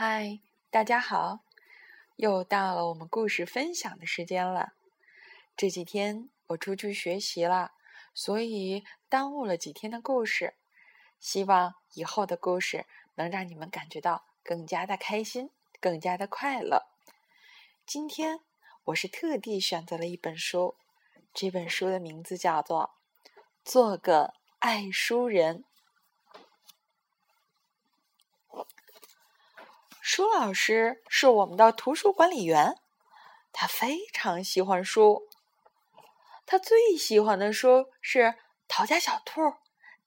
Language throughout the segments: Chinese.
嗨，大家好！又到了我们故事分享的时间了。这几天我出去学习了，所以耽误了几天的故事。希望以后的故事能让你们感觉到更加的开心，更加的快乐。今天我是特地选择了一本书，这本书的名字叫做《做个爱书人》。舒老师是我们的图书管理员，他非常喜欢书。他最喜欢的书是《逃家小兔》《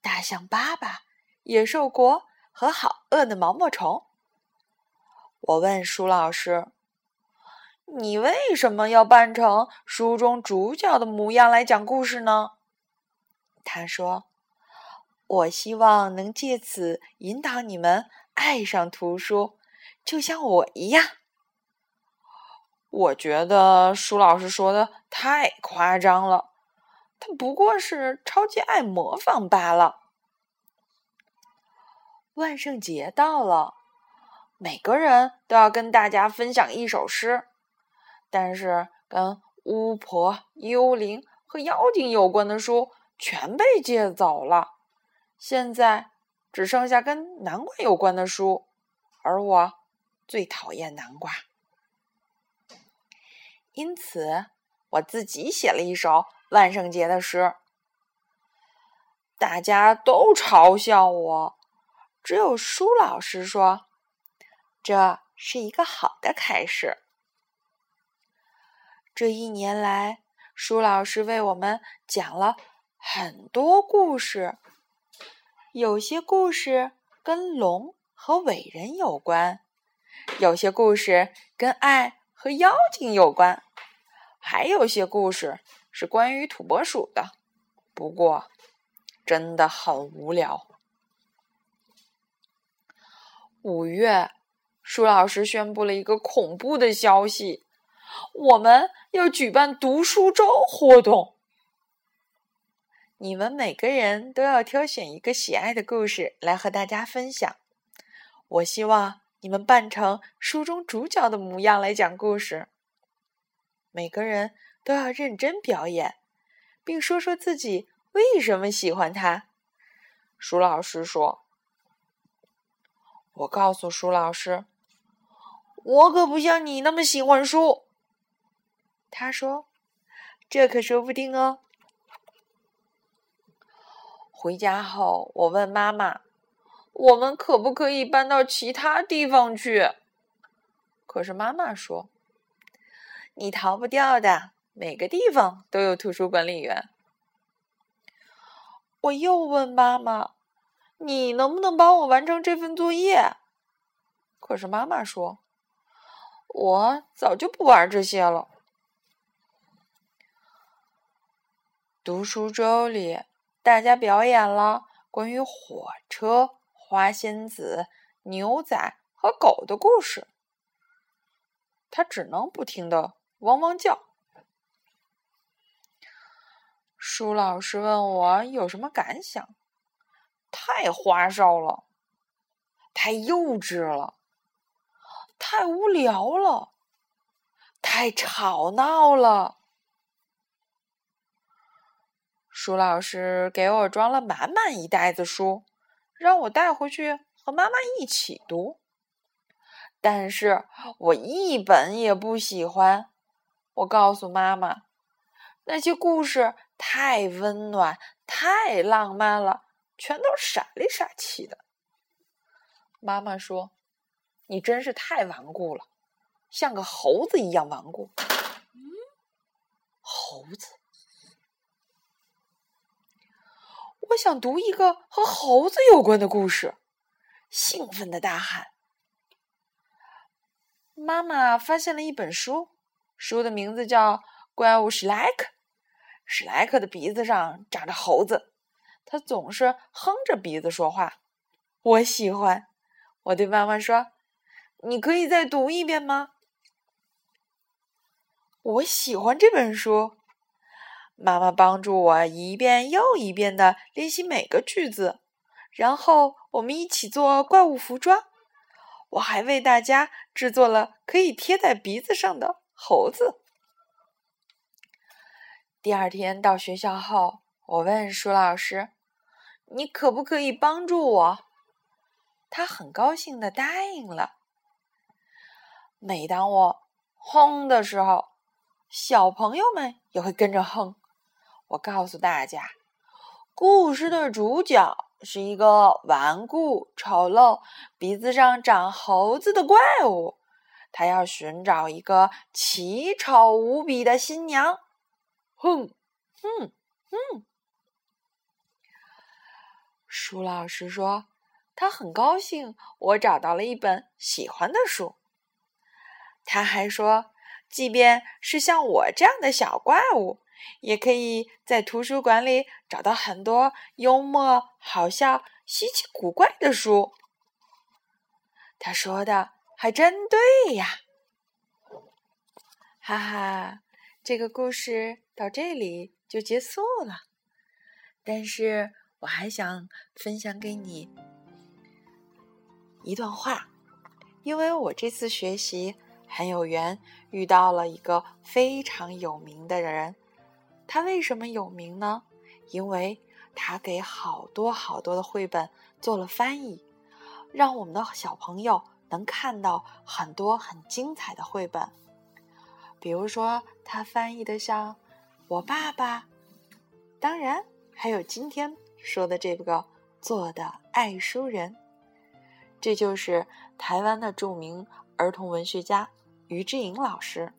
大象爸爸》《野兽国》和《好饿的毛毛虫》。我问舒老师：“你为什么要扮成书中主角的模样来讲故事呢？”他说：“我希望能借此引导你们爱上图书。”就像我一样，我觉得舒老师说的太夸张了。他不过是超级爱模仿罢了。万圣节到了，每个人都要跟大家分享一首诗，但是跟巫婆、幽灵和妖精有关的书全被借走了，现在只剩下跟南瓜有关的书，而我。最讨厌南瓜，因此我自己写了一首万圣节的诗。大家都嘲笑我，只有舒老师说这是一个好的开始。这一年来，舒老师为我们讲了很多故事，有些故事跟龙和伟人有关。有些故事跟爱和妖精有关，还有些故事是关于土拨鼠的。不过，真的很无聊。五月，舒老师宣布了一个恐怖的消息：我们要举办读书周活动。你们每个人都要挑选一个喜爱的故事来和大家分享。我希望。你们扮成书中主角的模样来讲故事，每个人都要认真表演，并说说自己为什么喜欢他。舒老师说：“我告诉舒老师，我可不像你那么喜欢书。”他说：“这可说不定哦。”回家后，我问妈妈。我们可不可以搬到其他地方去？可是妈妈说：“你逃不掉的，每个地方都有图书管理员。”我又问妈妈：“你能不能帮我完成这份作业？”可是妈妈说：“我早就不玩这些了。”读书周里，大家表演了关于火车。花仙子、牛仔和狗的故事，他只能不停的汪汪叫。舒老师问我有什么感想？太花哨了，太幼稚了，太无聊了，太吵闹了。舒老师给我装了满满一袋子书。让我带回去和妈妈一起读。但是我一本也不喜欢。我告诉妈妈，那些故事太温暖、太浪漫了，全都傻里傻气的。妈妈说：“你真是太顽固了，像个猴子一样顽固。”嗯，猴子。我想读一个和猴子有关的故事，兴奋的大喊。妈妈发现了一本书，书的名字叫《怪物史莱克》。史莱克的鼻子上长着猴子，他总是哼着鼻子说话。我喜欢，我对妈妈说：“你可以再读一遍吗？”我喜欢这本书。妈妈帮助我一遍又一遍的练习每个句子，然后我们一起做怪物服装。我还为大家制作了可以贴在鼻子上的猴子。第二天到学校后，我问舒老师：“你可不可以帮助我？”他很高兴的答应了。每当我哼的时候，小朋友们也会跟着哼。我告诉大家，故事的主角是一个顽固、丑陋、鼻子上长猴子的怪物，他要寻找一个奇丑无比的新娘。哼，哼，哼！舒老师说，他很高兴我找到了一本喜欢的书。他还说，即便是像我这样的小怪物。也可以在图书馆里找到很多幽默、好笑、稀奇古怪的书。他说的还真对呀！哈哈，这个故事到这里就结束了。但是我还想分享给你一段话，因为我这次学习很有缘，遇到了一个非常有名的人。他为什么有名呢？因为他给好多好多的绘本做了翻译，让我们的小朋友能看到很多很精彩的绘本。比如说，他翻译的像《我爸爸》，当然还有今天说的这个做的爱书人，这就是台湾的著名儿童文学家于志颖老师。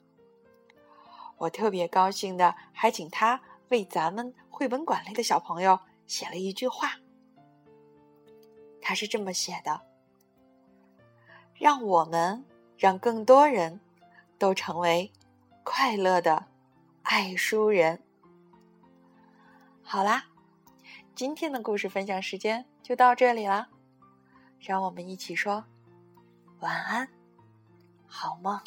我特别高兴的，还请他为咱们绘本馆里的小朋友写了一句话。他是这么写的：“让我们让更多人都成为快乐的爱书人。”好啦，今天的故事分享时间就到这里了，让我们一起说晚安，好梦。